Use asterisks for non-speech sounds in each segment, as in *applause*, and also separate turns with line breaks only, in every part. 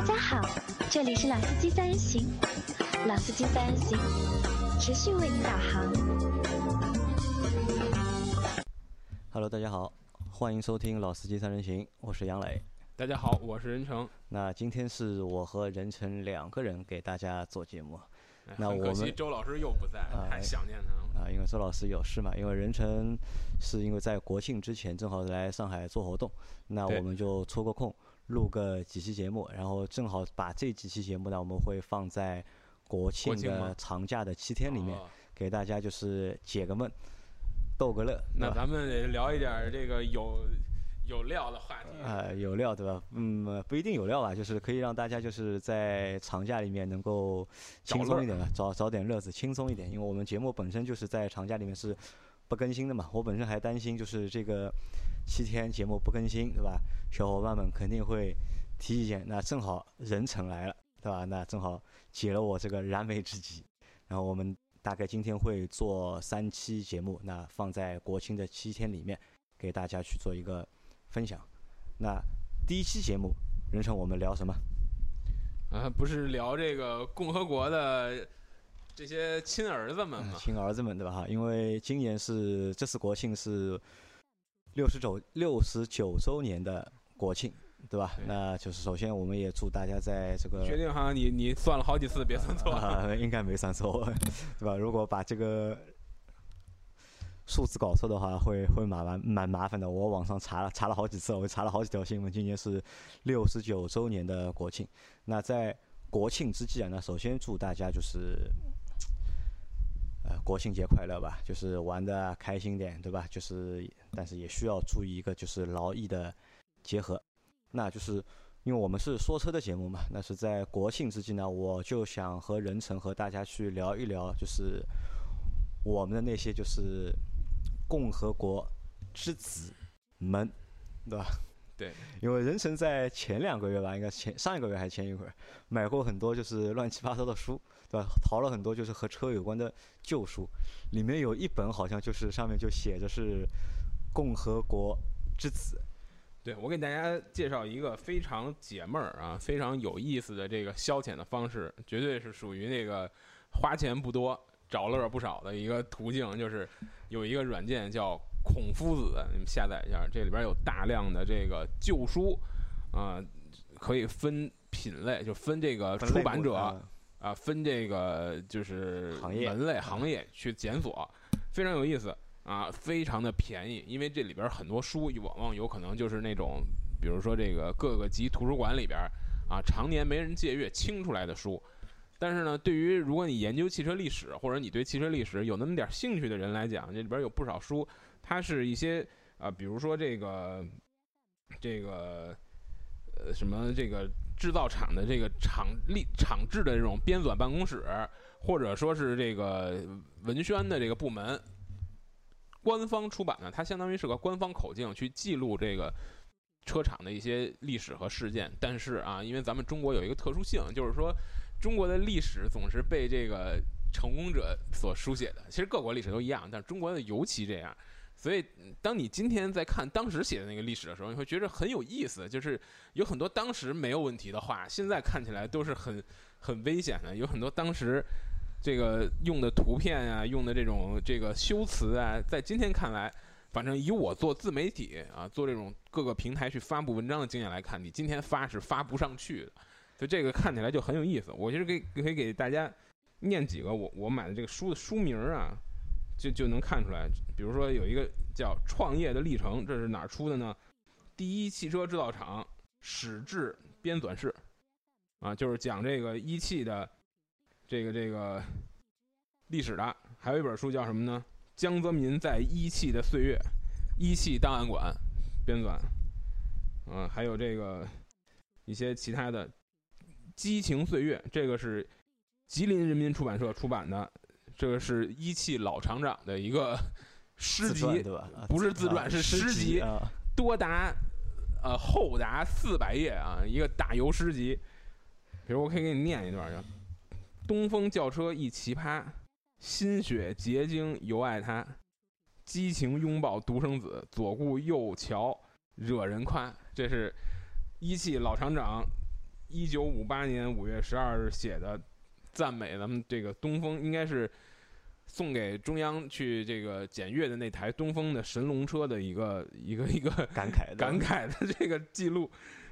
大家好，这里是老司机三人行，老司机三人行持续为您导航。
Hello，大家好，欢迎收听《老司机三人行》，我是杨磊。
大家好，我是任成。
那今天是我和任成两个人给大家做节目那我们
周老师又不在，
啊
太想念他了。
啊，因为周老师有事嘛，因为任成是因为在国庆之前正好来上海做活动，那我们就抽个空录个几期节目，然后正好把这几期节目呢，我们会放在国庆的长假的七天里面，
哦
给大家就是解个闷，逗个乐，
那咱们聊一点这个有有料的话题。
呃，有料对吧？嗯，不一定有料吧，就是可以让大家就是在长假里面能够轻松一点吧，找找点乐子，轻松一点。因为我们节目本身就是在长假里面是不更新的嘛，我本身还担心就是这个七天节目不更新，对吧？小伙伴们肯定会提意见。那正好人成来了，对吧？那正好解了我这个燃眉之急。然后我们大概今天会做三期节目，那放在国庆的七天里面，给大家去做一个分享。那第一期节目，人成我们聊什么？
啊，不是聊这个共和国的这些亲儿子们
亲儿子们，对吧？哈，因为今年是这次国庆是六十九六十九周年的国庆，对吧？
对
那就是首先我们也祝大家在这个
确定哈？你你算了好几次，别算错 *laughs*
应该没算错，*laughs* 对吧？如果把这个数字搞错的话，会会蛮蛮蛮麻烦的。我网上查了查了好几次，我查了好几条新闻。今年是六十九周年的国庆。那在国庆之际啊，那首先祝大家就是。呃，国庆节快乐吧，就是玩的开心点，对吧？就是，但是也需要注意一个，就是劳逸的结合。那就是因为我们是说车的节目嘛，那是在国庆之际呢，我就想和任成和大家去聊一聊，就是我们的那些就是共和国之子们，对吧？*laughs*
对，
因为任成在前两个月吧，应该前上一个月还是前一个月，买过很多就是乱七八糟的书，对吧？淘了很多就是和车有关的旧书，里面有一本好像就是上面就写着是共和国之子，
对，我给大家介绍一个非常解闷儿啊、非常有意思的这个消遣的方式，绝对是属于那个花钱不多、找乐不少的一个途径。就是有一个软件叫孔夫子，你们下载一下，这里边有大量的这个旧书啊、可以分品类，就分这个出版者
啊
啊，分这个就是
行业
门类行业去检索，非常有意思啊，非常的便宜，因为这里边很多书往往有可能就是那种，比如说这个各个级图书馆里边啊，常年没人借阅清出来的书。但是呢，对于如果你研究汽车历史，或者你对汽车历史有那么点兴趣的人来讲，这里边有不少书，它是一些啊、比如说这个这个呃什么这个制造厂的这个厂立厂制的这种编纂办公室，或者说是这个文宣的这个部门，官方出版的，它相当于是个官方口径去记录这个车厂的一些历史和事件。但是啊，因为咱们中国有一个特殊性，就是说中国的历史总是被这个成功者所书写的。其实各国历史都一样，但中国的尤其这样。所以，当你今天在看当时写的那个历史的时候，你会觉得很有意思，就是有很多当时没有问题的话，现在看起来都是很很危险的。有很多当时这个用的图片啊，用的这种这个修辞啊，在今天看来，反正以我做自媒体啊，做这种各个平台去发布文章的经验来看，你今天发是发不上去的。所以这个看起来就很有意思。我其实可以可以给大家念几个我我买的这个书的书名啊，就就能看出来。比如说有一个叫《创业的历程》，这是哪出的呢？第一汽车制造厂史志编纂室，啊，就是讲这个一汽的这个这个历史的。还有一本书叫什么呢？江泽民在一汽的岁月，一汽档案馆编纂。嗯、还有这个一些其他的《激情岁月》，这个是吉林人民出版社出版的，这个是一汽老厂长的一个诗集，
对吧？啊
不是自传
啊
是诗
诗
集
啊。
多达呃厚达四百页啊，一个大游诗集。比如我可以给你念一段儿，叫“东风轿车一奇葩，心血结晶尤爱它，激情拥抱独生子，左顾右瞧惹人夸。”这是一汽老厂长一九五八年五月十二日写的，赞美咱们这个东风，应该是送给中央去这个检阅的那台东风的神龙车的一个一个一个
感慨的。*laughs*
感慨的这个记录，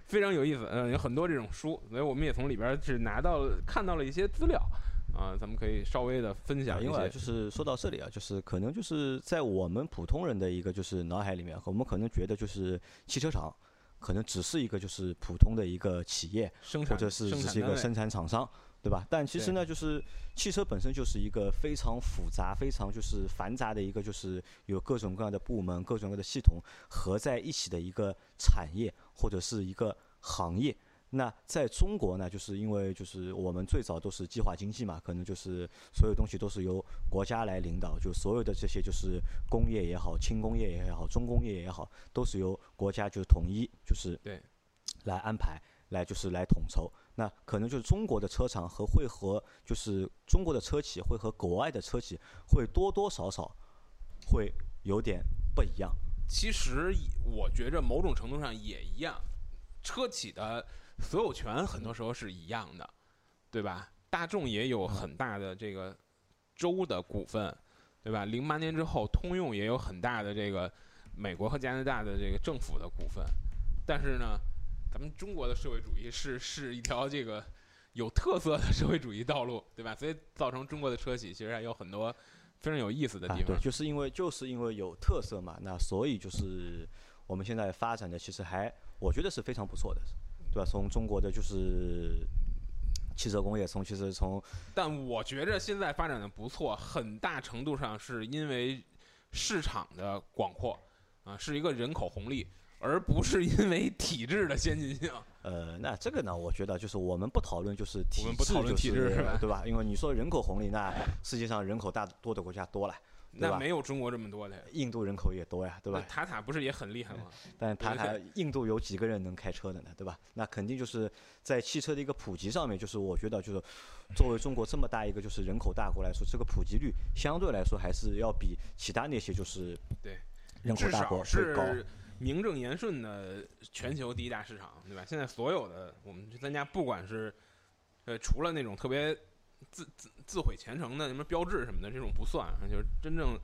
非常有意思。嗯，有很多这种书，所以我们也从里边儿是拿到了看到了一些资料啊，咱们可以稍微的分享一
因为。就是说到这里啊，就是可能就是在我们普通人的一个就是脑海里面，我们可能觉得就是汽车厂可能只是一个就是普通的一个企业，
生产
或者是只是一个生产厂商，对吧？但其实呢，就是汽车本身就是一个非常复杂、非常就是繁杂的一个，就是有各种各样的部门、各种各样的系统合在一起的一个产业或者是一个行业。那在中国呢，就是因为就是我们最早都是计划经济嘛，可能就是所有东西都是由国家来领导，就所有的这些就是工业也好、轻工业也好、重工业也好，都是由国家就是统一就是
对
来安排，来就是来统筹。那可能就是中国的车厂和会和就是中国的车企会和国外的车企会多多少少会有点不一样。
其实我觉着某种程度上也一样，车企的所有权很多时候是一样的，对吧？大众也有很大的这个州的股份，对吧？零八年之后，通用也有很大的这个美国和加拿大的这个政府的股份，但是呢，咱们中国的社会主义是是一条这个有特色的社会主义道路，对吧？所以造成中国的车企其实还有很多非常有意思的
啊，
地方。
对，就是因为就是因为有特色嘛，那所以就是我们现在发展的其实还我觉得是非常不错的，对吧？从中国的就是汽车工业，从其实从
但我觉着现在发展的不错，很大程度上是因为市场的广阔啊，是一个人口红利，而不是因为体制的先进性。
呃，那这个呢，我觉得就是我们不讨论就是体
我们不讨论
制，
体制
就是对吧？因为你说人口红利，那世界上人口大多的国家多了，
那没有中国这么多的，
印度人口也多呀，对吧？
塔塔不是也很厉害吗？
但塔塔印度有几个人能开车的呢，对吧？那肯定就是在汽车的一个普及上面，就是我觉得就是作为中国这么大一个就是人口大国来说，这个普及率相对来说还是要比其他那些就是
对
人口大国
少
会高。
是名正言顺的全球第一大市场，对吧？现在所有的我们去参加，不管是呃除了那种特别自自自毁前程的什么标志什么的，这种不算，就是真正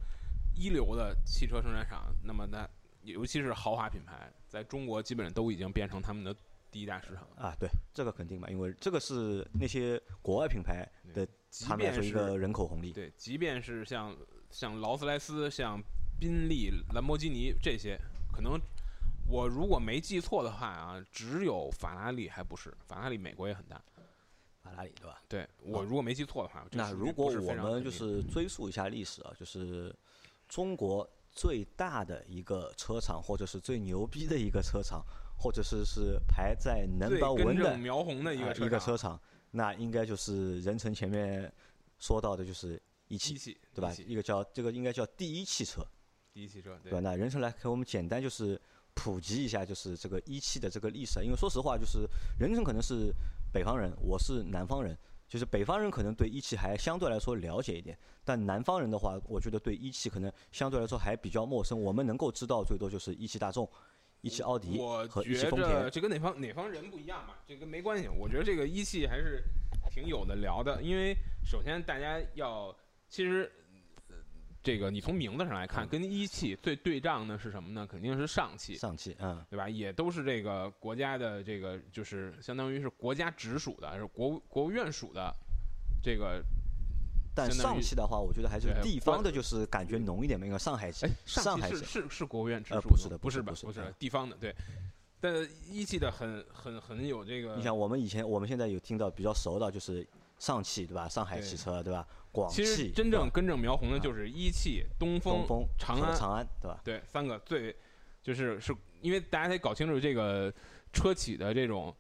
一流的汽车生产厂，那么那尤其是豪华品牌，在中国基本上都已经变成他们的第一大市场。
啊，对，这个肯定嘛，因为这个是那些国外品牌的
即便是
一个人口红利。
对，即便是像像劳斯莱斯、像宾利、兰博基尼这些，可能我如果没记错的话啊，只有法拉利还不是，法拉利美国也很大。
法拉利对吧？
对我如果没记错的话，这
那如果我们就是追溯一下历史啊，就是中国最大的一个车厂，或者是最牛逼的一个车厂，或者是是排在
最根
one 的
苗红的一
啊
个
一个车厂，那应该就是任成前面说到的，就是一汽，对吧
一？
一个叫这个应该叫第一汽车，
第一汽车，
对吧？那任成来给我们简单就是普及一下，就是这个一汽的这个历史啊。因为说实话，就是人成可能是北方人，我是南方人，就是北方人可能对一汽还相对来说了解一点，但南方人的话，我觉得对一汽可能相对来说还比较陌生。我们能够知道最多就是一汽大众、一汽奥迪和一汽
觉着
丰田。
这跟哪方哪方人不一样吧，这跟没关系。我觉得这个一汽还是挺有的聊的，因为首先大家要，其实呃这个你从名字上来看，
嗯
跟一汽最对仗的是什么呢？肯定是上汽，
上汽，嗯，
对吧？也都是这个国家的这个，就是相当于是国家直属的，是国务国务院属的这个。
但上汽的话，我觉得还是地方的，就是感觉浓一点嘛，因为上海上海
是是是国务院直属
呃不是的
不
是不是
不是
嗯
地方的，对。但一汽的很很很有这个，
你想，我们以前我们现在有听到比较熟的，就是上汽，对吧？上海汽车，对吧？广
其实，真正根正苗红的就是一汽、东
东风、
长安，
长安，对吧？
对，三个最就是是因为大家得搞清楚这个车企的这种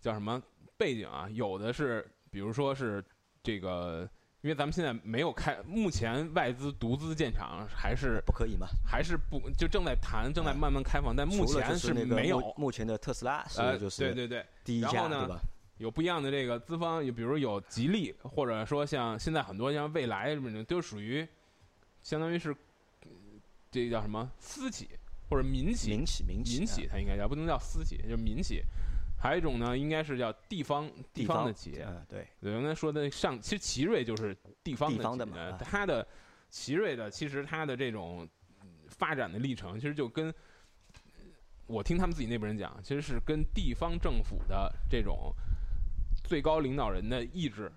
叫什么背景啊，有的是比如说是这个，因为咱们现在没有开，目前外资独资建厂还是
不可以嘛？
还是不就正在谈，正在慢慢开放，但目前
是
没有
目。前的特斯拉
呃，
是就是
对对对，
第一家，对吧？
有不一样的这个资方，有比如有吉利，或者说像现在很多像蔚来什么的，都属于相当于是嗯这叫什么私企或者民企，
民企，民企，
民企它应该叫不能叫私企，就是民企。还有一种呢，应该是叫地方
地
方的企业。
嗯，对，
对，刚才说的上，其实奇瑞就是地方
地方的
企业
嘛啊
它的奇瑞的，其实它的这种发展的历程，其实就跟我听他们自己内部人讲，其实是跟地方政府的这种最高领导人的意志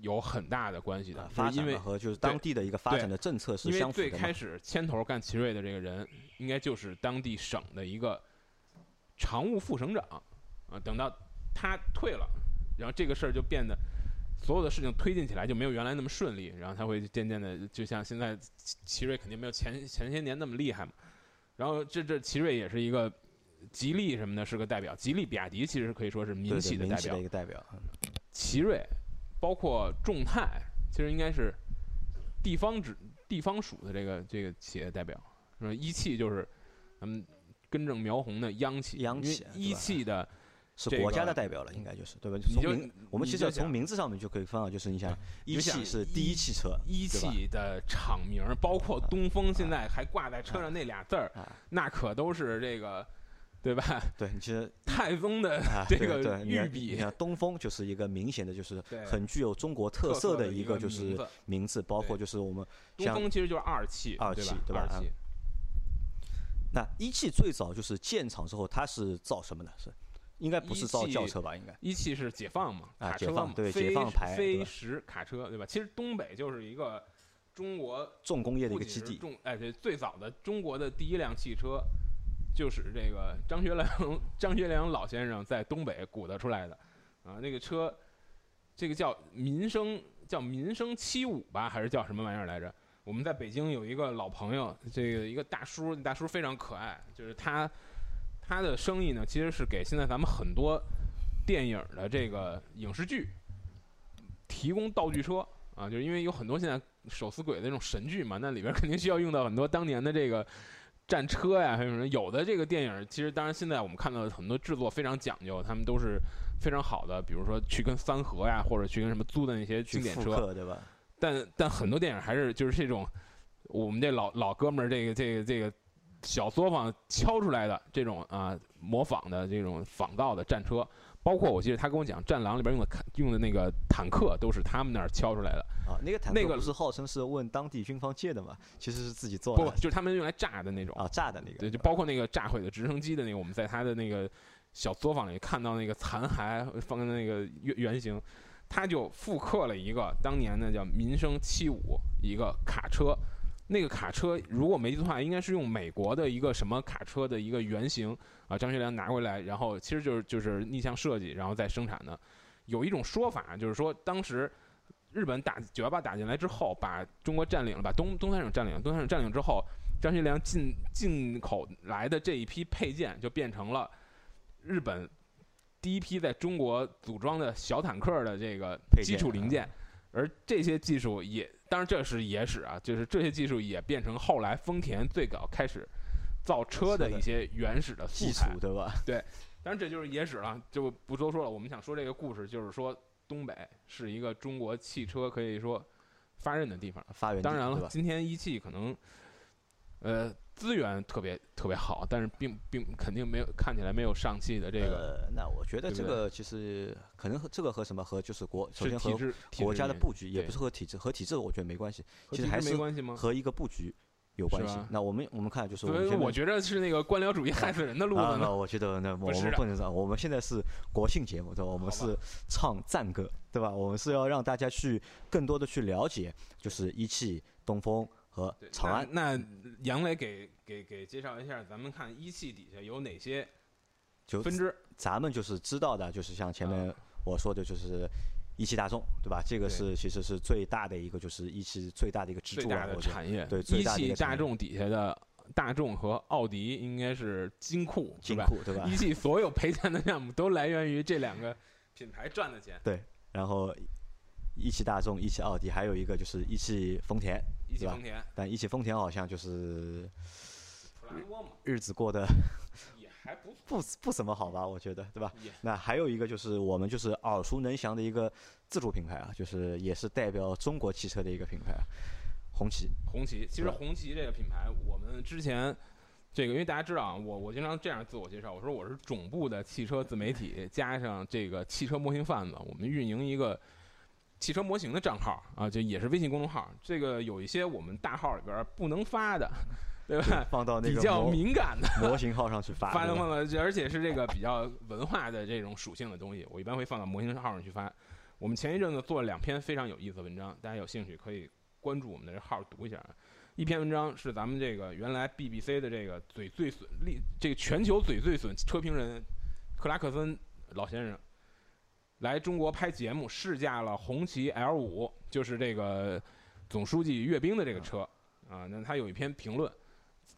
有很大的关系的
发
是因为
展和就是当地的一个发展的政策是相符的因为
最开始牵头干奇瑞的这个人，应该就是当地省的一个常务副省长啊。等到他退了，然后这个事儿就变得所有的事情推进起来就没有原来那么顺利，然后他会渐渐的，就像现在奇奇瑞肯定没有前前些年那么厉害嘛。然后这这奇瑞也是一个吉利什么的，是个代表。吉利、比亚迪其实可以说是民企的代表
一。个代表，嗯
奇瑞，包括众泰，其实应该是地方指地方属的这个这个企业代表。一汽就是咱们根正苗红的央企，
央企一
汽的
是
这个
国家的代表了，应该就是对吧？从名我们其实从名字上面就可以分到，就是你想一汽是第一汽车，
一汽的厂名，包括东风，现在还挂在车上那俩字儿，
啊，
那可都是这个，对吧？
对你其实 *laughs*
泰丰的
啊，*laughs*
这个
对对，你看你看东风就是一个明显的，就是很具有中国特
特色
的
一个
就是
名字
包括就是我们
东
像
风其实就是二汽，
二
对
汽对吧啊
二汽
那一汽最早就是建厂之后，它是造什么的？是应该不是造轿车吧？应该
一汽是解放嘛，
啊
卡车嘛，
解放对解放牌
飞时卡车，对吧？其实东北就是一个中国
重工业的一个基地。
重哎对，最早的中国的第一辆汽车，就是这个张学良 *laughs* 张学良老先生在东北鼓捣出来的啊。那个车，这个叫民生叫民生七五吧，还是叫什么玩意儿来着？我们在北京有一个老朋友，这个一个大叔，大叔非常可爱，就是他他的生意呢，其实是给现在咱们很多电影的这个影视剧提供道具车啊，就是因为有很多现在手撕鬼的那种神剧嘛，那里边肯定需要用到很多当年的这个战车呀，还有什么有的这个电影，其实当然现在我们看到的很多制作非常讲究，他们都是非常好的，比如说去跟三河呀，或者去跟什么租的那些经典车，
对吧？
但但很多电影还是就是这种我们这老老哥们儿这个这个这个小作坊敲出来的这种啊模仿的这种仿造的战车，包括我记得他跟我讲《战狼》里边用的用的那个坦克都是他们那儿敲出来的，
啊，那个坦
那个
克不是号称是问当地军方借的嘛？其实是自己做的
不就是他们用来炸的那种。
啊，炸的那个。
对，就包括那个炸毁的直升机的那个，我们在他的那个小作坊里看到那个残骸放在那个原原型，他就复刻了一个当年的叫民生七五一个卡车，那个卡车如果没记错的话，应该是用美国的一个什么卡车的一个原型啊，张学良拿回来，然后其实就是就是逆向设计，然后再生产的。有一种说法就是说，当时日本打九幺八打进来之后，把中国占领了，把东东三省占领了，东三省占领之后，张学良进进口来的这一批配件就变成了日本第一批在中国组装的小坦克的这个基础零件，而这些技术也，当然这是野史啊，就是这些技术也变成后来丰田最早开始造车的一些原始的素材。
对吧？
当然这就是野史了，就不多说了。我们想说这个故事，就是说东北是一个中国汽车可以说发轫的地方。
发源地
当然了，今天一汽可能，呃，资源特别特别好，但是并并肯定没有看起来没有上汽的这个
呃，那我觉得这个其实可能和这个和什么和就是国首先和国家的布局，也不是和体制和体制，我觉得没关系，其实还是
没关系吗？
和一个布局有关系。那我们我们看就是我们
我觉得是那个官僚主义害死人的路
啊，
子呢。
那我觉得那我们不能这样，我们现在是国庆节目对吧？我们是唱赞歌对吧？我们是要让大家去更多的去了解，就是一汽、东风和长安。
那那杨磊给给给介绍一下，咱们看一汽底下有哪些
就
分支？
咱们就是知道的，就是像前面我说的，就是一汽大众，对吧？这个是其实是最大的一个，就是一汽最大的一个支柱了，
最大的。产业，
对最
一汽
大
众底下的大众和奥迪应该是金库，
金库对吧
一？汽所有赔钱的项目都来源于这两个品牌赚的钱。
对，然后一汽大众、一汽奥迪，还有一个就是一汽丰田，
一汽丰田、
但一汽丰田好像就是日子过得
也还不，
不不怎么好吧，我觉得，对吧？那还有一个就是我们就是耳熟能详的一个自主品牌啊，就是也是代表中国汽车的一个品牌啊，红旗。
红旗。其实红旗这个品牌，我们之前这个因为大家知道啊，我我经常这样自我介绍，我说我是总部的汽车自媒体，加上这个汽车模型贩子，我们运营一个汽车模型的账号啊，这也是微信公众号。这个有一些我们大号里边不能发的，*laughs* 对吧？
放到那
比较敏感的，
模型号上去发，
发的放到，而且是这个比较文化的这种属性的东西，我一般会放到模型号上去发。我们前一阵子做了两篇非常有意思的文章，大家有兴趣可以关注我们的这号读一下。一篇文章是咱们这个原来 BBC 的这个嘴最损力，这个全球嘴最损车评人克拉克森老先生来中国拍节目，试驾了红旗 L 五，就是这个总书记阅兵的这个车啊。那他有一篇评论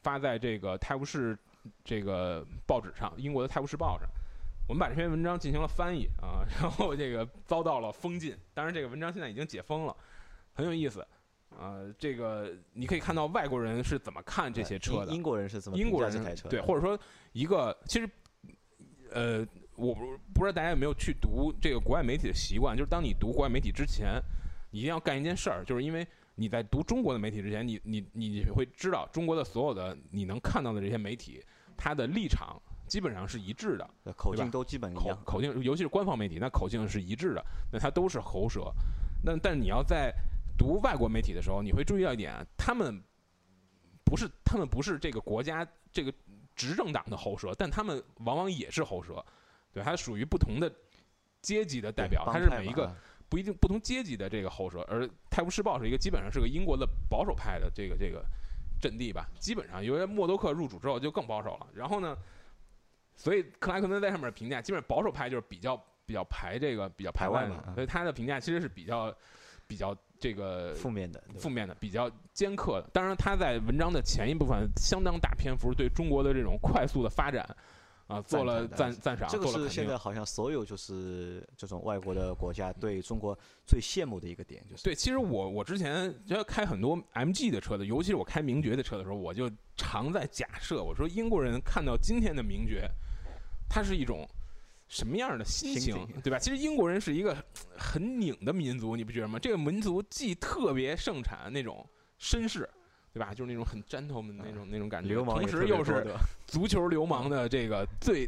发在这个泰晤士这个报纸上，英国的《泰晤士报》上。我们把这篇文章进行了翻译啊，然后这个遭到了封禁。当然，这个文章现在已经解封了，很有意思。啊，这个你可以看到外国人是怎么看这些车的
英。国人是怎么
英国人
评价这台车？
对，或者说一个其实，呃，我不不知道大家有没有去读这个国外媒体的习惯，就是当你读国外媒体之前，你一定要干一件事儿，就是因为你在读中国的媒体之前，你你你会知道中国的所有的你能看到的这些媒体，它的立场基本上是一致的，
呃口径都基本一
口
样。
口径，尤其是官方媒体，那口径是一致的，那它都是喉舌。那但你要在读外国媒体的时候，你会注意到一点，他们不是他们不是这个国家这个执政党的喉舌，但他们往往也是喉舌，对，它属于不同的阶级的代表，它是每一个
啊
不一定不同阶级的这个喉舌，而《泰晤士报》是一个基本上是个英国的保守派的这个这个阵地吧，基本上因为默多克入主之后就更保守了。然后呢，所以克莱克森在上面评价，基本上保守派就是比较比较排这个比较排外
嘛啊
所以他的评价其实是比较比较这个
负面的，
负面的，比较尖刻的。当然，他在文章的前一部分相当大篇幅对中国的这种快速的发展啊做了赞
赞
赞赏，
这个是现在好像所有就是这种外国的国家对中国最羡慕的一个点，就是
对，其实我我之前就要开很多 MG 的车的，尤其是我开名爵的车的时候，我就常在假设，我说英国人看到今天的名爵，它是一种什么样的心情对吧？其实英国人是一个很拧的民族，你不觉得吗？这个民族既特别盛产那种绅士，对吧？就是那种很 gentleman 的那种那种感觉，
流氓
同时又是 *laughs* 足球流氓的这个最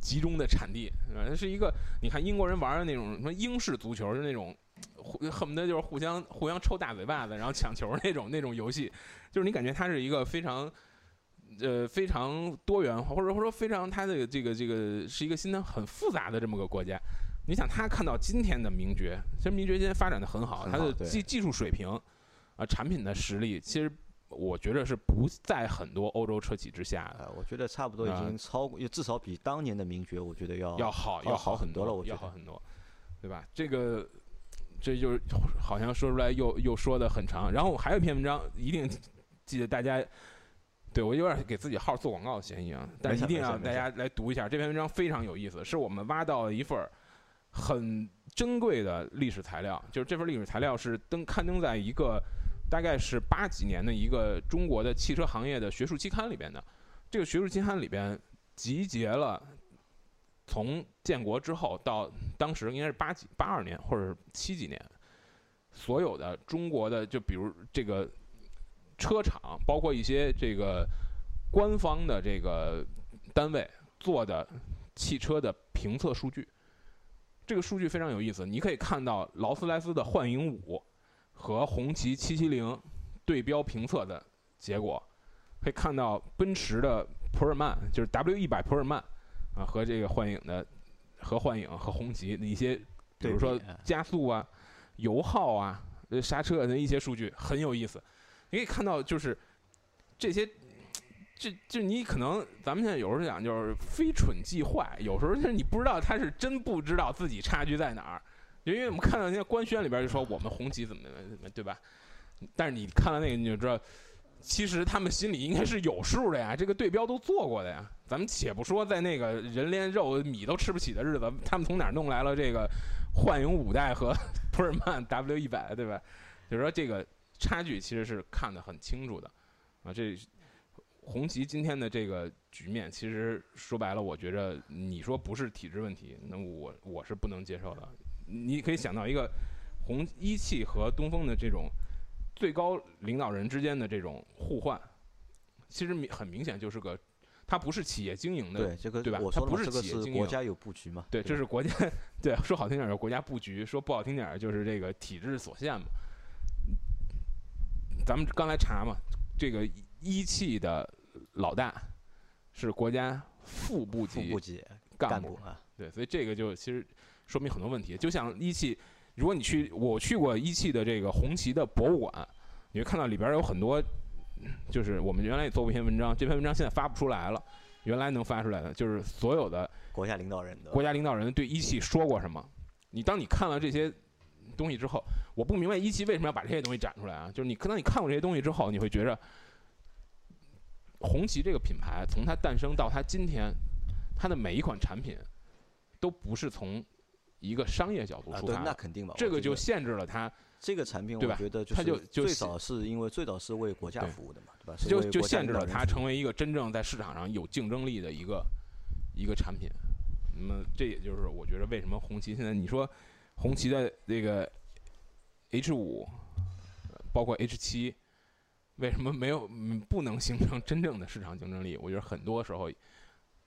集中的产地，呃，是一个你看英国人玩的那种什么英式足球，是那种互恨不得就是互相互相抽大嘴巴子，然后抢球那种那种游戏，就是你感觉它是一个非常。呃，非常多元化，或者说非常它的这个这个是一个心态很复杂的这么个国家。你想，他看到今天的名爵，其实名爵今天发展的很好，它的技技术水平啊、产品的实力，其实我觉得是不在很多欧洲车企之下的。
呃，我觉得差不多已
啊
经超过，至少比当年的名爵，我觉得要
要好，要
好很多了我觉得
要好很多，对吧？这个这就是好像说出来又又说的很长。然后还有一篇文章，一定记得大家，对我有点给自己号做广告的嫌疑啊，但是一定要大家来读一下这篇文章，非常有意思，是我们挖到了一份很珍贵的历史材料，就是这份历史材料是登刊登在一个大概是八几年的一个中国的汽车行业的学术期刊里边的。这个学术期刊里边集结了从建国之后到当时应该是八几八二年或者是七几年，所有的中国的就比如这个车厂，包括一些这个官方的这个单位做的汽车的评测数据。这个数据非常有意思，你可以看到劳斯莱斯的幻影五和红旗七七零对标评测的结果，可以看到奔驰的普尔曼，就是 W 一百普尔曼啊，和这个幻影的和幻影和红旗的一些，比如说加速啊、油耗啊、呃刹车的一些数据很有意思。你可以看到，就是这些，这就你可能咱们现在有时候讲就是非蠢即坏，有时候就是你不知道他是真不知道自己差距在哪儿。因为我们看到那些官宣里边就说我们红旗怎么怎么怎么对吧？但是你看了那个你就知道，其实他们心里应该是有数的呀，这个对标都做过的呀。咱们且不说在那个人连肉米都吃不起的日子，他们从哪弄来了这个幻影五代和 *laughs* 普尔曼 W 一百，对吧？就是说这个差距其实是看得很清楚的啊。这红旗今天的这个局面，其实说白了，我觉着你说不是体制问题，那我我是不能接受的。你可以想到一个红一汽和东风的这种最高领导人之间的这种互换，其实明很明显就是个，它不是企业经营的，
对这个
对吧？它不是企业经营。
是国家有布局嘛，
对，这是国家，对，说好听点儿是国家布局，说不好听点儿就是这个体制所限嘛。咱们刚才查嘛，这个一汽的老大是国家副部级干部
啊，
对，所以这个就其实说明很多问题。就像一汽，如果你去，我去过一汽的这个红旗的博物馆，你会看到里边儿有很多，就是我们原来也做过一篇文章，这篇文章现在发不出来了，原来能发出来的，就是所有的
国家领导人的
国家领导人对一汽说过什么。你当你看了这些东西之后，我不明白一汽为什么要把这些东西展出来啊？就是你可能你看过这些东西之后，你会觉着红旗这个品牌从它诞生到它今天，它的每一款产品都不是从一个商业角度出发的，
那肯定嘛，
这个就限制了它，
这个产品，我觉得
它就就
最早是因为最早是为国家服务的嘛，对吧？
就就限制了它成为一个真正在市场上有竞争力的一个一个产品。那么这也就是我觉得为什么红旗现在你说红旗的这个 H 五，包括 H 七，为什么没有嗯不能形成真正的市场竞争力？我觉得很多时候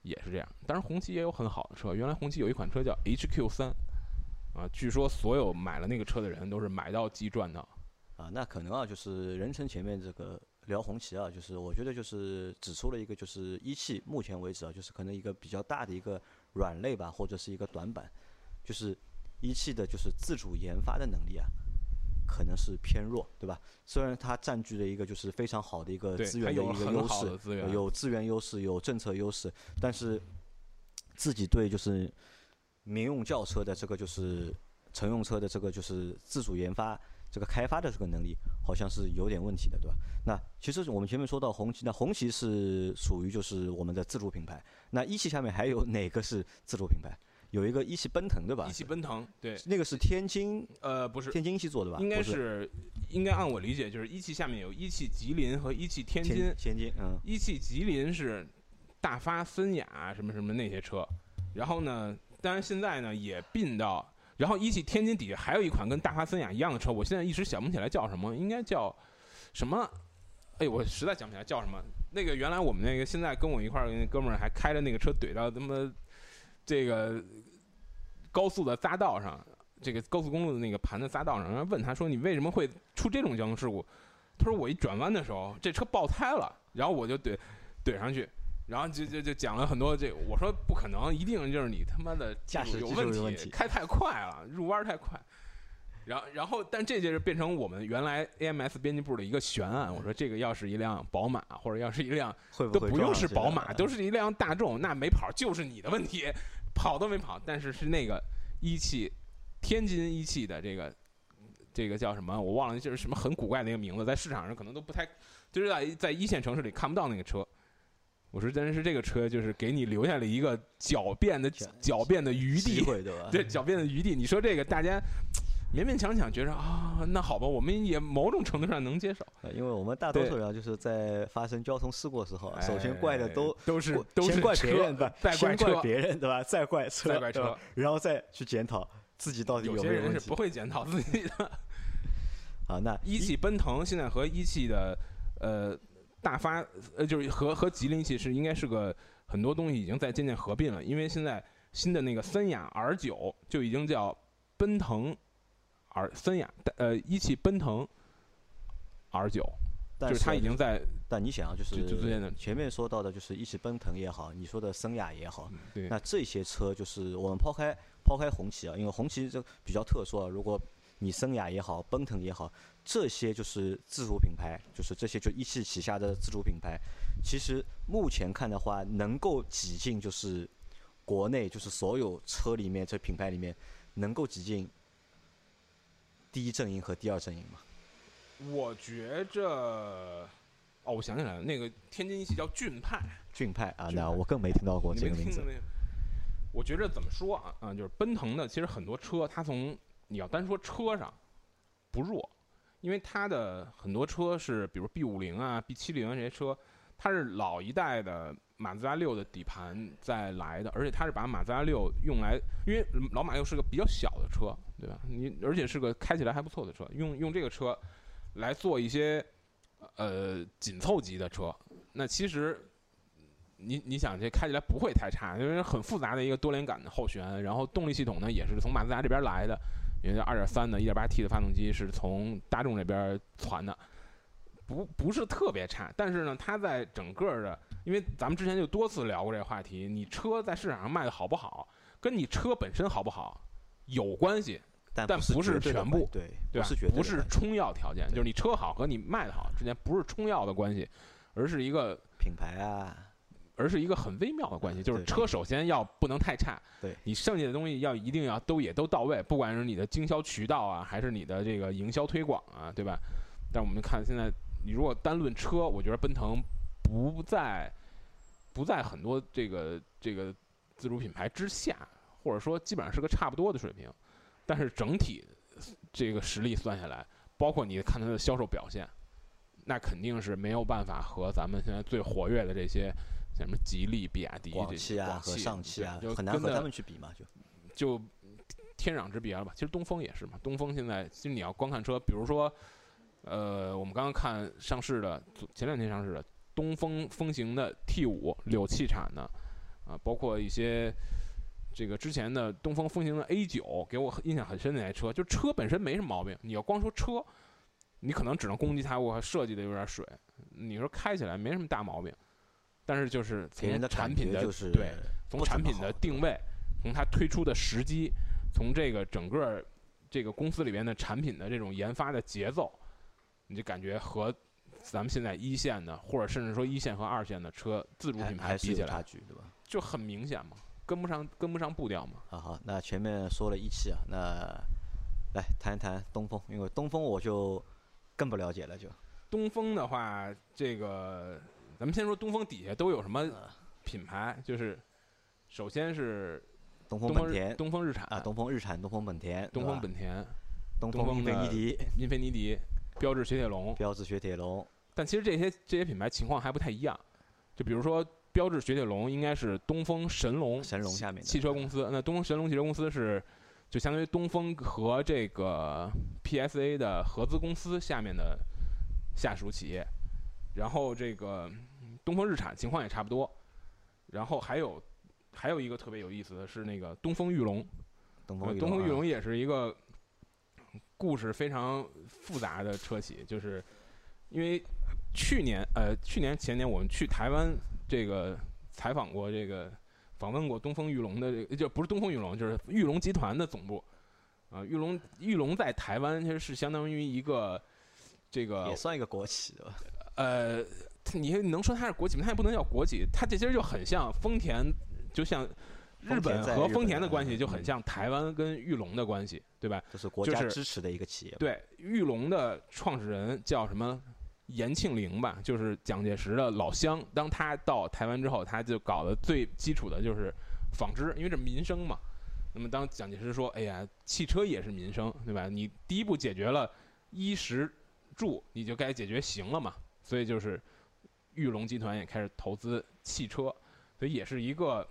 也是这样。当然，红旗也有很好的车，原来红旗有一款车叫 HQ 三，啊，据说所有买了那个车的人都是买到即赚到。
啊，那可能啊，就是任成前面这个聊红旗啊，就是我觉得就是指出了一个，就是一汽目前为止啊，就是可能一个比较大的一个软肋吧，或者是一个短板，就是一汽的就是自主研发的能力啊，可能是偏弱，对吧？虽然它占据了一个就是非常好的一个资源的一个优势有资源优势，有政策优势，但是自己对就是民用轿车的这个就是乘用车的这个就是自主研发这个开发的这个能力，好像是有点问题的，对吧？那其实我们前面说到红旗，那红旗是属于就是我们的自主品牌，那一汽下面还有哪个是自主品牌？有一个一汽奔腾，对吧？
一汽奔腾，对，
那个是天津
呃，不是，
天津一汽做的吧？
应该
是
是，应该按我理解，就是一汽下面有一汽吉林和一汽天津
天。天津，嗯，
一汽吉林是大发、森雅什么什么那些车，然后呢，当然现在呢也并到，然后一汽天津底下还有一款跟大发、森雅一样的车，我现在一时想不起来叫什么，应该叫什么？哎，我实在想不起来叫什么。那个原来我们那个现在跟我一块儿那哥们儿还开着那个车怼到他妈这个高速的匝道上，这个高速公路的那个盘的匝道上，然后问他说：“你为什么会出这种交通事故？”他说：“我一转弯的时候，这车爆胎了，然后我就怼怼上去，然后就就就讲了很多这个。我说不可能，一定就是你他妈的
驾驶
有问
题
开太快了，入弯太快。”然后，然后，但这就是变成我们原来 AMS 编辑部的一个悬案。我说，这个要是一辆宝马，或者要是一辆
会不会
都不用是宝马，都是一辆大众，那没跑就是你的问题，跑都没跑。但是是那个一汽，天津一汽的这个这个叫什么？我忘了，就是什么很古怪的一个名字，在市场上可能都不太，就是在在一线城市里看不到那个车。我说，真是这个车就是给你留下了一个狡辩的
狡
狡辩的余地，
对吧？
对狡辩的余地。你说这个大家勉勉强强觉着啊，那好吧，我们也某种程度上能接受。
呃因为我们大多数人啊就是在发生交通事故的时候啊，首先怪的
哎
都
都是都是
先怪别人吧，
再怪
先怪
车
别人对吧？再怪车，
再怪车，
然后再去检讨自己到底
有
没有问题
些人是不。会检讨自己的。*laughs*
好，那 *laughs*
一汽奔腾现在和一汽的呃大发呃就是和和吉林一汽是应该是个很多东西已经在渐渐合并了，因为现在新的那个森雅 R 九就已经叫奔腾 R 森雅呃一汽奔腾 R 九，
但
就是它
啊
已经在
但你想啊，就是前面说到的，就是一汽奔腾也好，你说的森雅也好，
对
那这些车就是我们抛开抛开红旗啊，因为红旗这比较特殊啊，如果你森雅也好，奔腾也好，这些就是自主品牌，就是这些就一汽旗下的自主品牌，其实目前看的话，能够挤进就是国内就是所有车里面这品牌里面能够挤进第一阵营和第二阵营嘛？
我觉着哦，我想起来了，那个天津一汽叫骏派。
骏派啊，那我更没听到过这个名字？
我觉着怎么说啊啊，就是奔腾的，其实很多车，它从你要单说车上不弱，因为它的很多车是，比如 B 五零啊、B 七零啊这些车，它是老一代的马自达六的底盘再来的，而且它是把马自达六用来，因为老马又是个比较小的车，对吧？你而且是个开起来还不错的车，用用这个车来做一些呃紧凑级的车，那其实你你想这开起来不会太差，因为很复杂的一个多连杆的后悬，然后动力系统呢也是从马自达这边来的，因为二点三的、一点八 T 的发动机是从大众这边传的，不不是特别差，但是呢，它在整个的，因为咱们之前就多次聊过这个话题，你车在市场上卖的好不好，跟你车本身好不好有关系，
但
但不是全部
对，
对吧
不是
充要条件，就是你车好和你卖的好之间不是充要的关系，而是一个
品牌啊，
而是一个很微妙的关系，就是车首先要不能太差，
对
你剩下的东西要一定要都也都到位，不管是你的经销渠道啊，还是你的这个营销推广啊，对吧？但我们看现在，你如果单论车，我觉得奔腾不在不在很多这个这个自主品牌之下，或者说基本上是个差不多的水平，但是整体这个实力算下来，包括你看它的销售表现，那肯定是没有办法和咱们现在最活跃的这些像什么吉利、比亚迪
广汽啊和上汽啊
就
很难和他们去比嘛，就
就天壤之别了吧？其实东风也是嘛，东风现在其实你要光看车，比如说，呃，我们刚刚看上市的，前两天上市的东风风行的 T 五柳汽产的，啊，包括一些这个之前的东风风行的 A 九，给我印象很深的那台车，就车本身没什么毛病，你要光说车，你可能只能攻击它，我设计的有点水，你说开起来没什么大毛病，但是就是从产品的
就是
对。从产品的定位，从它推出的时机，从这个整个这个公司里边的产品的这种研发的节奏，你就感觉和咱们现在一线的，或者甚至说一线和二线的车自主品牌比起来，
差距，对吧？
就很明显嘛，跟不上跟不上步调嘛。
好好，那前面说了一汽啊，那来谈一谈东风，因为东风我就更不了解了，就
东风的话，这个咱们先说东风底下都有什么
呃
品牌，就是首先是
东风
日
本田
东风日产
啊，东风日产、东风本田、
东风本田、
东风英尼迪、
英菲尼迪、标致雪铁龙，
标致雪铁龙，
但其实这些这些品牌情况还不太一样，就比如说标致雪铁龙应该是东风神龙
神龙下面的。
汽车公司，那东风神龙汽车公司是就相当于东风和这个 PSA 的合资公司下面的下属企业，然后这个嗯东风日产情况也差不多，然后还有还有一个特别有意思的是那个东风裕隆，呃
东风
东风裕隆
啊
也是一个故事非常复杂的车企，就是因为去年呃去年前年我们去台湾这个采访过这个访问过东风裕隆的这个就不是东风裕隆，就是裕隆集团的总部啊、裕隆裕隆在台湾其实是相当于一个这个
也算一个国企对吧？
呃，你能说它是国企吗？它也不能叫国企，它这其实就很像丰田，就像日本和丰田的关系，
嗯
就很像台湾跟玉龙的关系，对吧？
这是国
就是
家支持的一个企业。
对，玉龙的创始人叫什么？严庆龄吧，就是蒋介石的老乡。当他到台湾之后，他就搞的最基础的就是纺织，因为这民生嘛。那么当蒋介石说：“哎呀，汽车也是民生，对吧？你第一步解决了衣食住，你就该解决行了嘛。”所以就是玉龙集团也开始投资汽车，所以也是一个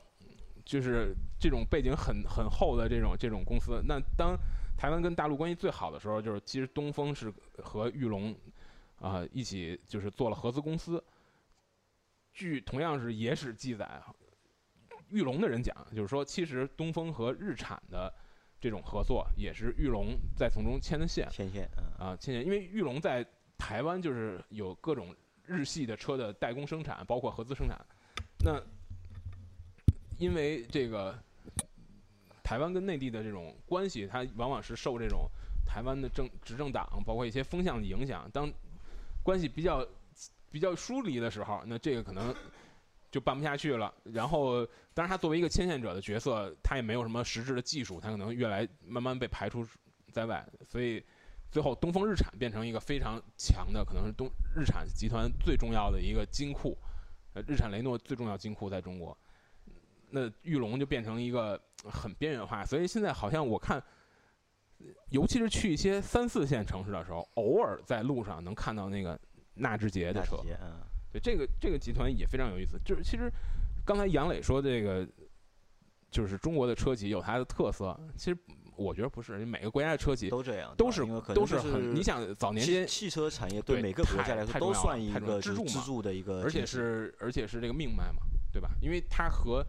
就是这种背景很很厚的这种这种公司。那当台湾跟大陆关系最好的时候，就是其实东风是和玉龙啊、一起就是做了合资公司。据同样是野史记载，玉龙的人讲，就是说其实东风和日产的这种合作也是玉龙在从中牵的线
牵线，嗯，
啊，牵线，因为玉龙在台湾就是有各种日系的车的代工生产，包括合资生产。那因为这个台湾跟内地的这种关系，它往往是受这种台湾的政执政党，包括一些风向的影响。当关系比较比较疏离的时候，那这个可能就办不下去了。然后，当然他作为一个牵线者的角色，他也没有什么实质的技术，他可能越来慢慢被排除在外。所以最后东风日产变成一个非常强的，可能是东日产集团最重要的一个金库，呃，日产雷诺最重要金库在中国。那玉龙就变成一个很边缘化，所以现在好像我看，尤其是去一些三四线城市的时候，偶尔在路上能看到那个纳智捷的车。对，这个这个集团也非常有意思。就是其实刚才杨磊说这个，就是中国的车企有它的特色。其实我觉得不是，每个国家的车企
都这样，
都是都
是
很，你想早年间，
汽车产业
对
每个国家来说都算一个
支柱
支
嘛
柱的一个，
而且是而且是这个命脉嘛，对吧？因为它和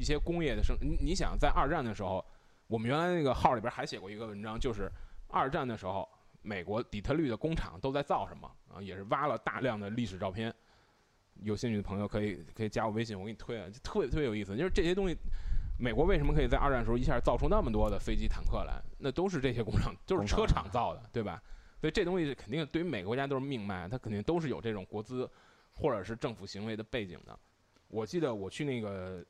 一些工业的生，你你想在二战的时候，我们原来那个号里边还写过一个文章，就是二战的时候，美国底特律的工厂都在造什么啊？也是挖了大量的历史照片。有兴趣的朋友可以可以加我微信，我给你推啊，特别特别有意思。就是这些东西，美国为什么可以在二战的时候一下造出那么多的飞机、坦克来？那都是这些工厂，就是车厂造的，对吧？所以这东西肯定对于每个国家都是命脉，它肯定都是有这种国资或者是政府行为的背景的。我记得我去那个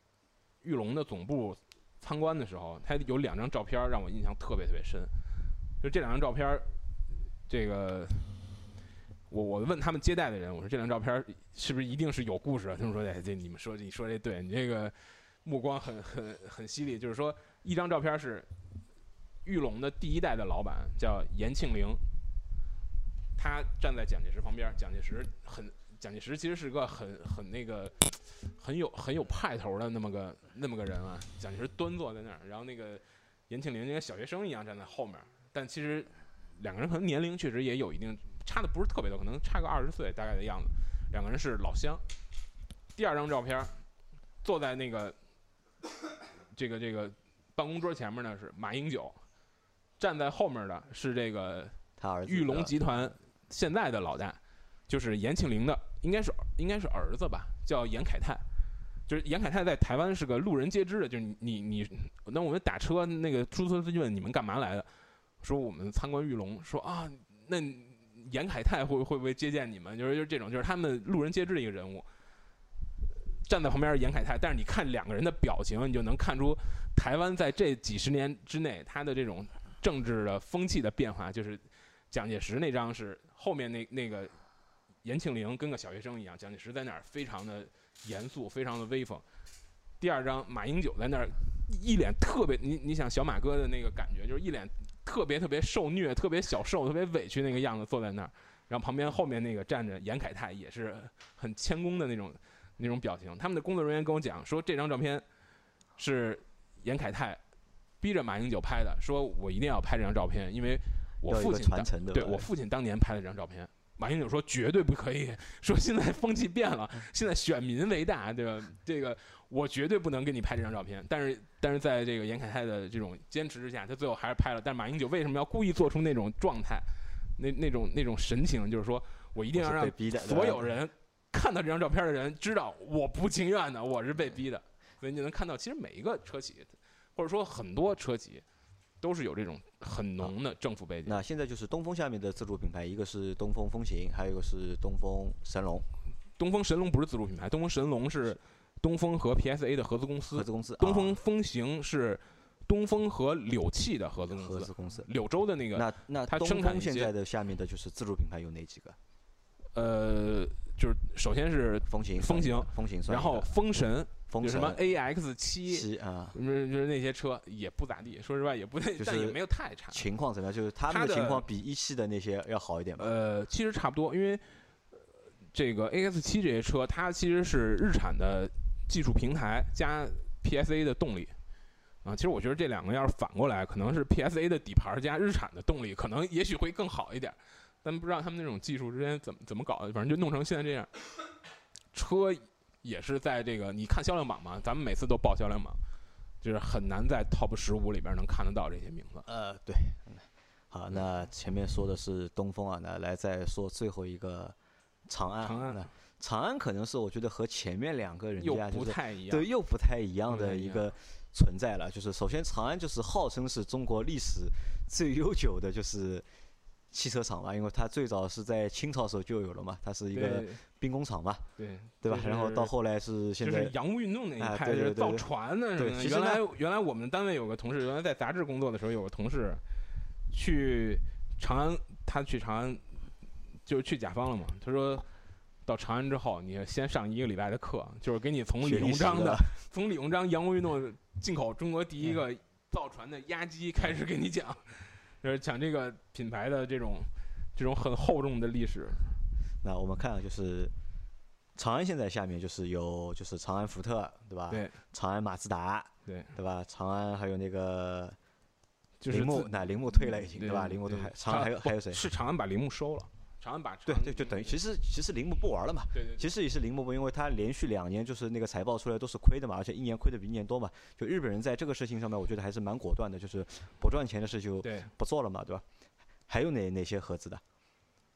玉龙的总部参观的时候，他有两张照片让我印象特别特别深。就这两张照片，这个我我问他们接待的人，我说这张照片是不是一定是有故事的？他们说：“哎，这你们说你说这对，你这个目光很很很犀利。”就是说，一张照片是玉龙的第一代的老板叫严庆龄，他站在蒋介石旁边，蒋介石很蒋介石其实是个很很那个很有很有派头的那么个那么个人啊。蒋介石端坐在那儿，然后那个严庆龄就跟小学生一样站在后面，但其实两个人可能年龄确实也有一定差的不是特别多，可能差个二十岁大概的样子。两个人是老乡。第二张照片，坐在那个这个这个办公桌前面呢是马英九，站在后面的是这个
他儿子
玉龙集团现在的老大，就是严庆龄的，应该是应该是儿子吧，叫严凯泰。就是严凯泰在台湾是个路人皆知的，就是你你，那我们打车那个出租车司机问你们干嘛来的，说我们参观玉龙，说啊，那严凯泰会会不会接见你们？就是就是这种，就是他们路人皆知的一个人物。站在旁边严凯泰，但是你看两个人的表情，你就能看出台湾在这几十年之内，他的这种政治的风气的变化，就是蒋介石那张是后面那那个严庆龄跟个小学生一样，蒋介石在那儿非常的严肃，非常的威风。第二张马英九在那儿一脸特别，你你想小马哥的那个感觉，就是一脸特别特别受虐、特别小受、特别委屈那个样子坐在那儿，然后旁边后面那个站着严凯泰，也是很谦恭的那种那种表情。他们的工作人员跟我讲说，这张照片是严凯泰逼着马英九拍的，说我一定要拍这张照片，因为我父亲当对我父亲当年拍了这张照片。马英九说绝对不可以，说现在风气变了，现在选民为大，对吧？这个我绝对不能给你拍这张照片。但是，但是在这个严凯泰的这种坚持之下，他最后还是拍了。但马英九为什么要故意做出那种状态，那那种那种神情，就是说我一定要让所有人看到这张照片的人知道我不情愿的，我是被逼的。所以你就能看到，其实每一个车企，或者说很多车企，都是有这种很浓的政府背景。
那现在就是东风下面的自主品牌，一个是东风风行，还有一个是东风神龙。
东风神龙不是自主品牌，东风神龙是东风和 PSA 的合资公司。
合，资公司，
东
啊
风风行是东风和柳汽的合资公司。
合资，公司。
柳州的那个
那那
它
东风现在的下面的就是自主品牌有哪几个？
呃，就是首先是
风行、
风行，
风行
然后，风神，
风神
有什么 AX 七，
七啊，
就是就是那些车也不咋地，说实话也不太，
是
但也没有太差。
情况怎么样？就是他
它
们的情况比一系的那些要好一点吧？
呃，其实差不多，因为呃这个 AX 七这些车，它其实是日产的技术平台加 PSA 的动力。啊，其实我觉得这两个要是反过来，可能是 PSA 的底盘加日产的动力，可能也许会更好一点。但不知道他们那种技术之间怎么怎么搞的，反正就弄成现在这样。车也是在这个，你看销量榜嘛，咱们每次都报销量榜，就是很难在 Top 十五里边能看得到这些名字。
呃，对。好，那前面说的是东风啊，那来再说最后一个长安啊。
长安
那长安可能是我觉得和前面两个人
又
家就是
不太一样，
对又不太一样的一个存在了。就是首先长安就是号称是中国历史最悠久的，就是汽车厂吧，因为它最早是在清朝时候就有了嘛，它是一个兵工厂嘛，
对。
对吧？然后到后来是现在
就是洋务运动那一
哎
派，就是造船的什么原来原来我们单位有个同事，原来在杂志工作的时候，有个同事去长安，他去长安就是去甲方了嘛。他说到长安之后，你先上一个礼拜的课，就是给你从李鸿章的
的
从李鸿章洋务运动进口中国第一个造船的压机开始给你讲，就是讲这个品牌的这种这种很厚重的历史。
那我们看啊，就是长安现在下面就是有就是长安福特，对吧？
对
长安马自达，
对，
对吧？长安还有那个
就是
铃木那铃木退了已经，
对
吧？铃木都还长安还有还有谁？
是长安把铃木收了，长安把长
对对，就等于其实其实铃木不玩了嘛。
对对
其实也是铃木不，因为他连续两年就是那个财报出来都是亏的嘛，而且一年亏的比一年多嘛。就日本人在这个事情上面，我觉得还是蛮果断的，就是不赚钱的事就。不做了嘛，对吧？还有哪哪些合资的？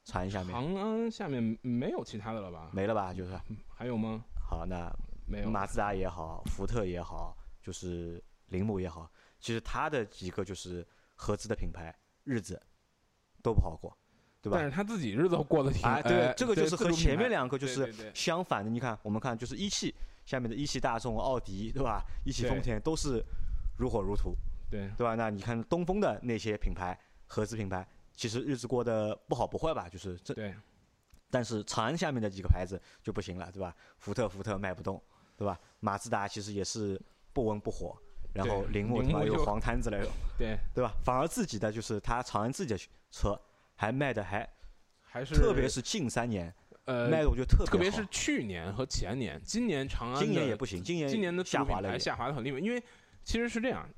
长安下面
长安下面没有其他的了吧？
没了吧？就是
还有吗？
好，那
没有。
马自达也好，福特也好，就是铃木也好，其实它的几个就是合资的品牌，日子都不好过，对吧
但？是他自己日子过得挺
哎，对
哎，
这个就是和前面两个就是
对对
相反的。你看，我们看就是一汽下面的一汽大众、奥迪，对吧？一汽丰田都是如火如荼，
对
对吧？那你看东风的那些品牌，合资品牌，其实日子过得不好不坏吧？就是这，
对
但是长安下面的几个牌子就不行了，对吧？福特福特卖不动，对吧？马自达其实也是不温不火，然后铃木他妈有黄摊子了，*laughs*
对，
对吧？反而自己的就是他长安自己的车还卖的还，
还是
特别是近三年
呃，
卖的我觉得特别好，
特别是去年和前年，今年长安
今年也不行，今年
今年的
下滑了也，
下滑的很厉害，因为其实是这样，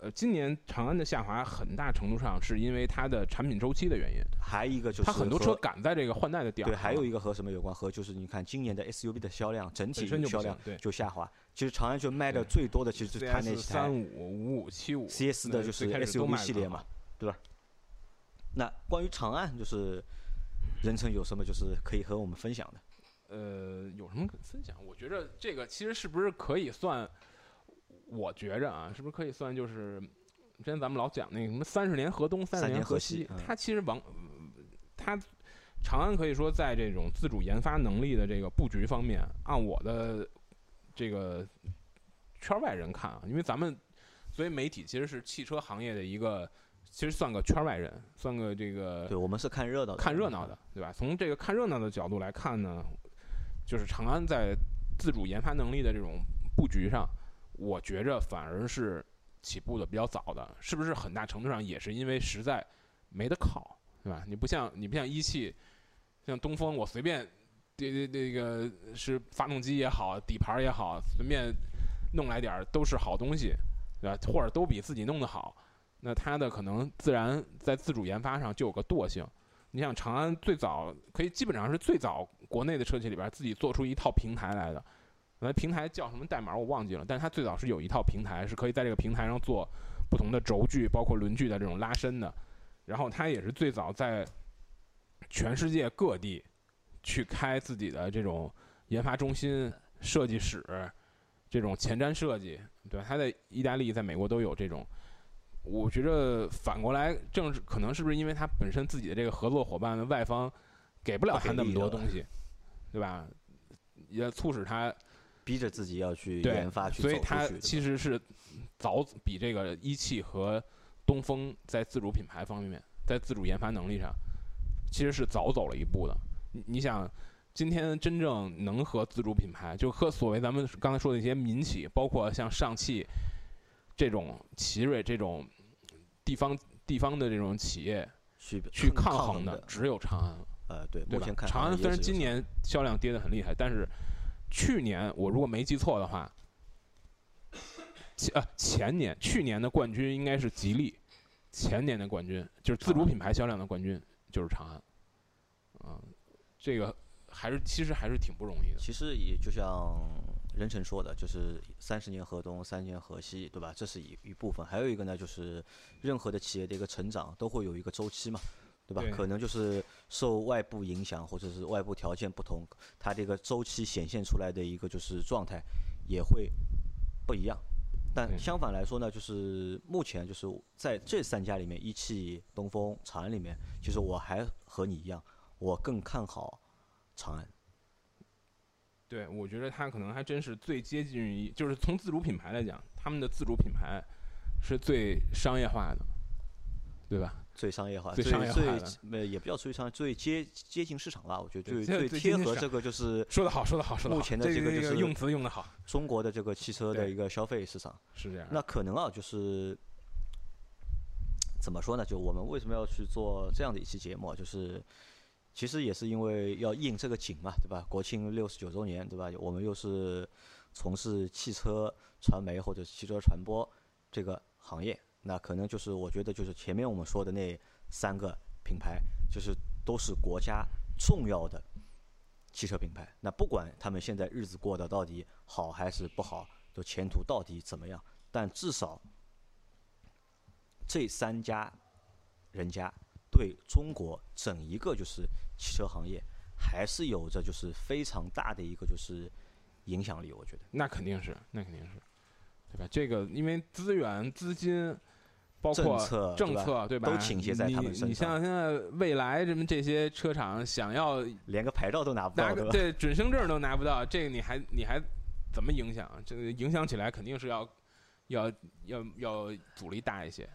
呃，今年长安的下滑很大程度上是因为它的产品周期的原因，
还一个就是
它很多车赶在这个换代的点儿
对，还有一个和什么有关？和就是你看今年的 SUV 的销量整体销量
对
就下滑。其实长安就卖的最多的，其实就是它那几
三
台
五五五七五
CS 的，就是 SUV 系列嘛，对吧？那关于长安，就是任成有什么就是可以和我们分享的？
呃，有什么可分享？我觉着这个其实是不是可以算？我觉着啊，是不是可以算就是之前咱们老讲那个什么三十年河东，三十
年
河
河西嗯
它其实往它长安可以说在这种自主研发能力的这个布局方面，按我的这个圈外人看啊，因为咱们作为媒体其实是汽车行业的一个，其实算个圈外人，算个这个
对我们是看热闹的，
看热闹的，对吧？从这个看热闹的角度来看呢，就是长安在自主研发能力的这种布局上，我觉着反而是起步的比较早的，是不是很大程度上也是因为实在没得靠，对吧？你不像你不像一汽，像东风，我随便这这这个是发动机也好，底盘也好，随便弄来点儿都是好东西，对吧？或者都比自己弄得好，那它的可能自然在自主研发上就有个惰性。你想长安最早可以基本上是最早国内的车企里边自己做出一套平台来的，那平台叫什么代码我忘记了，但是它最早是有一套平台是可以在这个平台上做不同的轴距，包括轮距的这种拉伸的，然后它也是最早在全世界各地去开自己的这种研发中心、设计室，这种前瞻设计，对？它在意大利、在美国都有这种。我觉得反过来，正是可能是不是因为他本身自己的这个合作伙伴的外方给不了他那么多东西，对吧？也促使他
逼着自己要去研发去
所以
他
其实是早比这个一汽和东风在自主品牌方面，在自主研发能力上，其实是早走了一步的。你你想，今天真正能和自主品牌，就和所谓咱们刚才说的一些民企，包括像上汽这种奇瑞这种地方地方的这种企业
去
去抗
抗
衡的
的，
只有长安了。
呃，对，
对吧
目前？看
长安虽然今年销量跌得很厉害，但是去年我如果没记错的话，前呃前年去年的冠军应该是吉利，前年的冠军就是自主品牌销量的冠军就是长安，嗯、这个还是其实还是挺不容易的。
其实也就像任晨说的，就是三十年河东，三十年河西，对吧？这是一一部分。还有一个呢，就是任何的企业的一个成长都会有一个周期嘛，对吧？
对
可能就是受外部影响或者是外部条件不同，它这个周期显现出来的一个就是状态也会不一样。但相反来说呢，就是目前就是在这三家里面，一汽、东风、长安里面，其实我还和你一样，我更看好长安。
对，我觉得它可能还真是最接近于，就是从自主品牌来讲，他们的自主品牌是最商业化的，对吧？
最商业化，
最
最
商业化的
呃也不叫最商，最接接近市场吧。我觉得最
最
贴合这个就是
说的好，说的好，说的好。
目前的
这
这个就是
用词用的好，
中国的这个汽车的一个消费市场。
是这样。
那可能啊，就是怎么说呢？就我们为什么要去做这样的一期节目啊？就是其实也是因为要应这个景嘛，对吧？国庆六十九周年，对吧？我们又是从事汽车传媒或者汽车传播这个行业，那可能就是我觉得就是前面我们说的那三个品牌，就是都是国家重要的汽车品牌。那不管他们现在日子过得到底好还是不好，就前途到底怎么样，但至少这三家人家对中国整一个就是汽车行业，还是有着就是非常大的一个就是影响力。我觉得。
那肯定是，那肯定是，对吧？这个因为资源、资金，包括
政策对吧
政策，对吧？
都倾斜在他们身上
你像现在未来什么这些车厂想要
连个牌照都拿不到，对
准生证都拿不到，这个你还你还怎么影响？这个影响起来肯定是要要要要阻力大一些。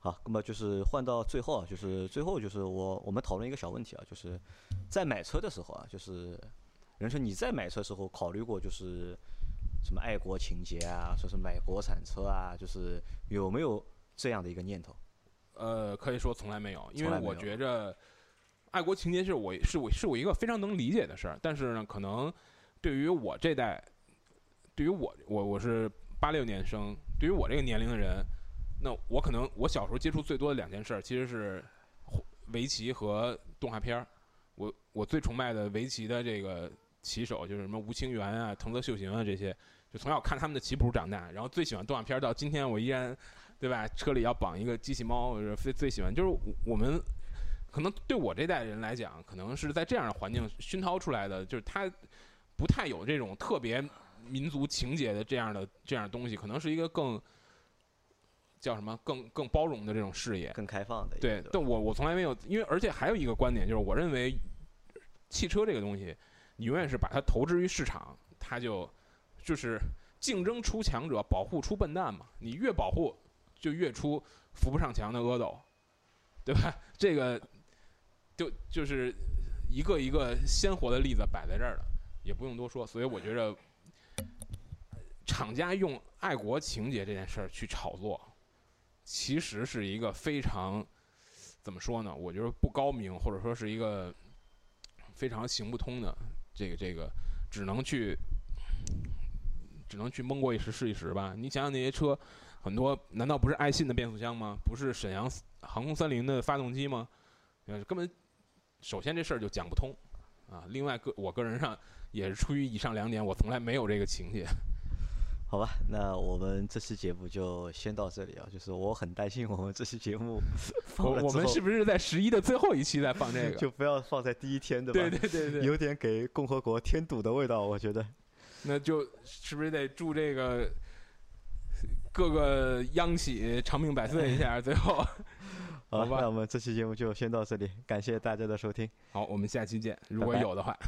好，那么就是换到最后啊，就是最后就是我我们讨论一个小问题啊，就是在买车的时候啊，就是人生你在买车时候考虑过就是什么爱国情节啊，说是买国产车啊，就是有没有这样的一个念头？
呃，可以说从来没有，因为我觉着爱国情节是我是我是我一个非常能理解的事儿，但是呢，可能对于我这代，对于我我我是八六年生，对于我这个年龄的人，那我可能我小时候接触最多的两件事其实是围棋和动画片儿。我我最崇拜的围棋的这个棋手就是什么吴清源啊、藤泽秀行啊这些，就从小看他们的棋谱长大，然后最喜欢动画片儿，到今天我依然，对吧？车里要绑一个机器猫，我是最最喜欢。就是我们可能对我这代人来讲，可能是在这样的环境熏陶出来的，就是他不太有这种特别民族情节的这样的这样的东西，可能是一个更叫什么更更包容的这种视野。
更开放的
对，但我我从来没有，因为而且还有一个观点就是，我认为汽车这个东西，你永远是把它投之于市场，它就就是竞争出强者，保护出笨蛋嘛。你越保护，就越出扶不上墙的阿斗，对吧？这个就就是一个一个鲜活的例子摆在这儿了，也不用多说。所以我觉着，厂家用爱国情节这件事儿去炒作，其实是一个非常怎么说呢？我觉得不高明，或者说是一个非常行不通的这个这个，只能去只能去蒙过一时是一时吧。你想想那些车，很多难道不是爱信的变速箱吗？不是沈阳航空三菱的发动机吗？根本首先这事儿就讲不通啊。另外个我个人上也是出于以上两点，我从来没有这个情节。
好吧，那我们这期节目就先到这里啊。就是我很担心我们这期节目 *laughs* 放
我我们是不是在十一的最后一期再放这个？*laughs*
就不要放在第一天，对吧？
对对对对，*laughs*
有点给共和国添堵的味道，我觉得。
那就是不是得祝这个各个央企长命百岁一下？最后，
好
好吧
那我们这期节目就先到这里，感谢大家的收听。
好，我们下期见，如果有的话。